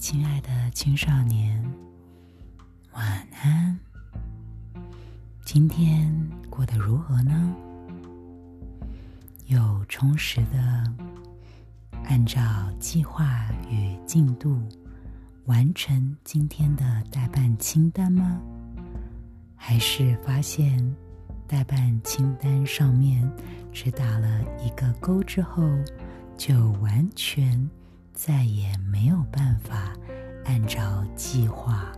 亲爱的青少年，晚安。今天过得如何呢？有充实的按照计划与进度完成今天的代办清单吗？还是发现代办清单上面只打了一个勾之后，就完全？再也没有办法按照计划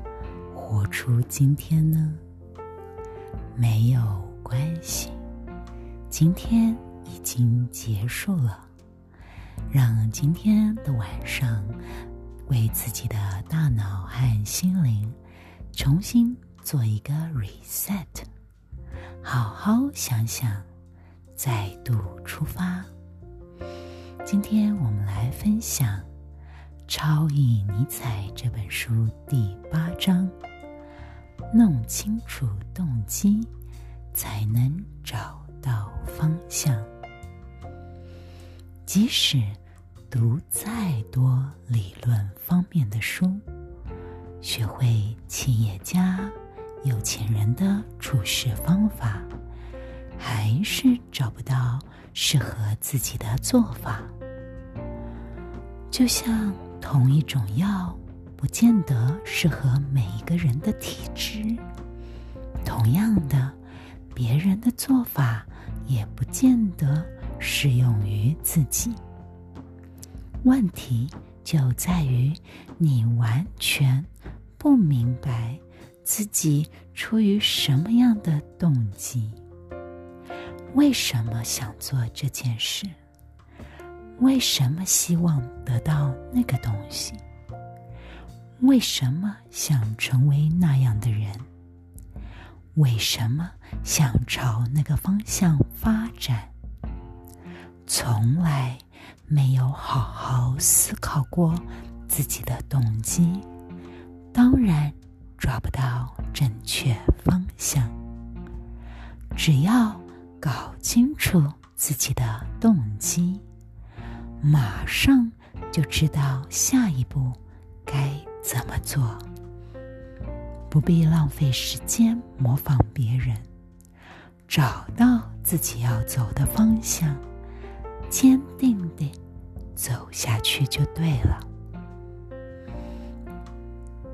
活出今天呢？没有关系，今天已经结束了。让今天的晚上为自己的大脑和心灵重新做一个 reset，好好想想，再度出发。今天我们来分享。《超意尼采》这本书第八章：弄清楚动机，才能找到方向。即使读再多理论方面的书，学会企业家、有钱人的处事方法，还是找不到适合自己的做法。就像。同一种药不见得适合每一个人的体质，同样的，别人的做法也不见得适用于自己。问题就在于你完全不明白自己出于什么样的动机，为什么想做这件事。为什么希望得到那个东西？为什么想成为那样的人？为什么想朝那个方向发展？从来没有好好思考过自己的动机，当然抓不到正确方向。只要搞清楚自己的动机。马上就知道下一步该怎么做，不必浪费时间模仿别人，找到自己要走的方向，坚定地走下去就对了。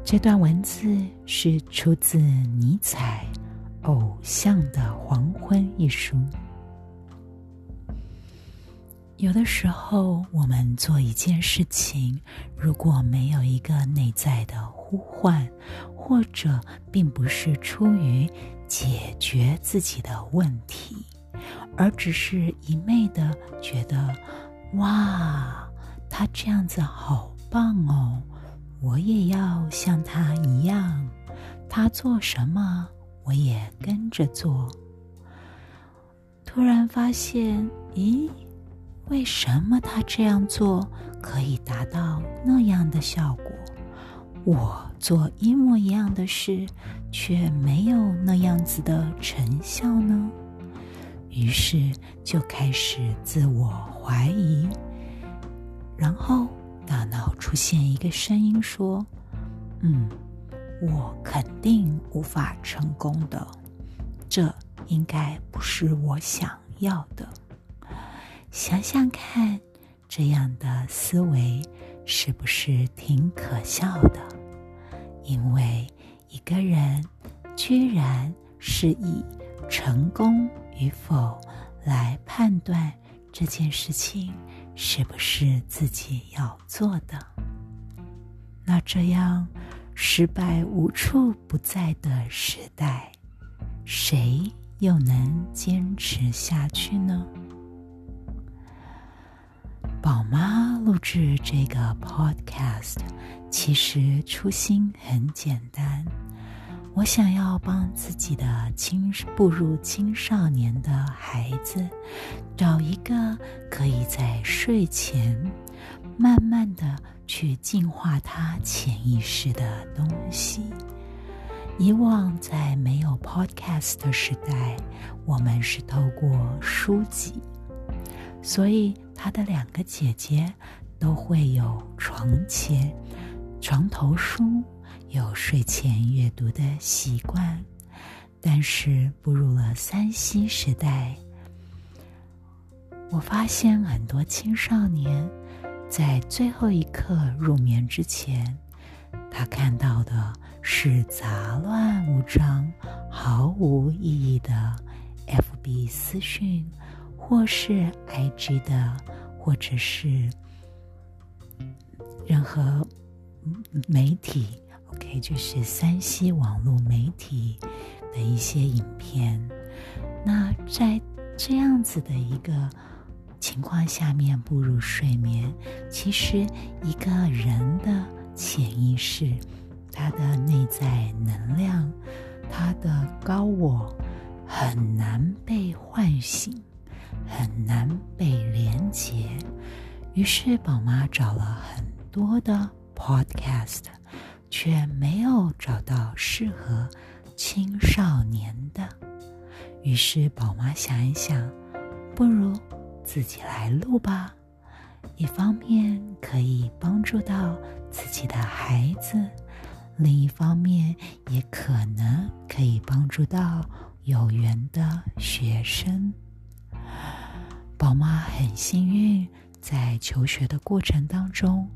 这段文字是出自尼采《偶像的黄昏》一书。有的时候，我们做一件事情，如果没有一个内在的呼唤，或者并不是出于解决自己的问题，而只是一昧的觉得“哇，他这样子好棒哦，我也要像他一样，他做什么我也跟着做”，突然发现，咦？为什么他这样做可以达到那样的效果？我做一模一样的事，却没有那样子的成效呢？于是就开始自我怀疑，然后大脑出现一个声音说：“嗯，我肯定无法成功的，这应该不是我想要的。”想想看，这样的思维是不是挺可笑的？因为一个人居然是以成功与否来判断这件事情是不是自己要做的。那这样失败无处不在的时代，谁又能坚持下去呢？宝妈录制这个 podcast，其实初心很简单，我想要帮自己的青步入青少年的孩子，找一个可以在睡前慢慢的去净化他潜意识的东西。以往在没有 podcast 的时代，我们是透过书籍。所以，他的两个姐姐都会有床前床头书，有睡前阅读的习惯，但是步入了三 C 时代，我发现很多青少年在最后一刻入眠之前，他看到的是杂乱无章、毫无意义的 FB 私讯，或是 IG 的，或者是任何。媒体，OK，就是三西网络媒体的一些影片。那在这样子的一个情况下面步入睡眠，其实一个人的潜意识，他的内在能量，他的高我很难被唤醒，很难被连接。于是宝妈找了很多的。Podcast，却没有找到适合青少年的。于是宝妈想一想，不如自己来录吧。一方面可以帮助到自己的孩子，另一方面也可能可以帮助到有缘的学生。宝妈很幸运，在求学的过程当中。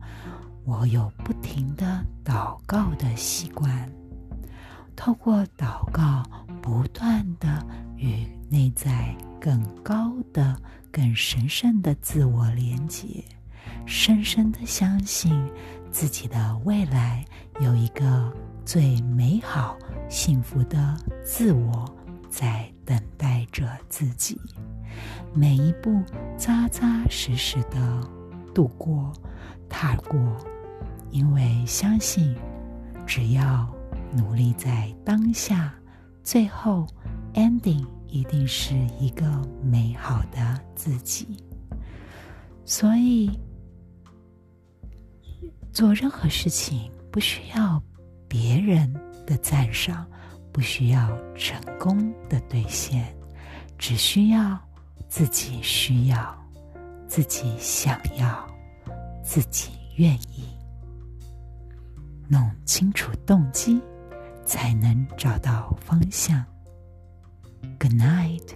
我有不停的祷告的习惯，透过祷告，不断的与内在更高的、更神圣的自我连接，深深的相信自己的未来有一个最美好、幸福的自我在等待着自己，每一步扎扎实实的度过、踏过。因为相信，只要努力在当下，最后 ending 一定是一个美好的自己。所以，做任何事情不需要别人的赞赏，不需要成功的兑现，只需要自己需要，自己想要，自己愿意。弄清楚动机，才能找到方向。Good night.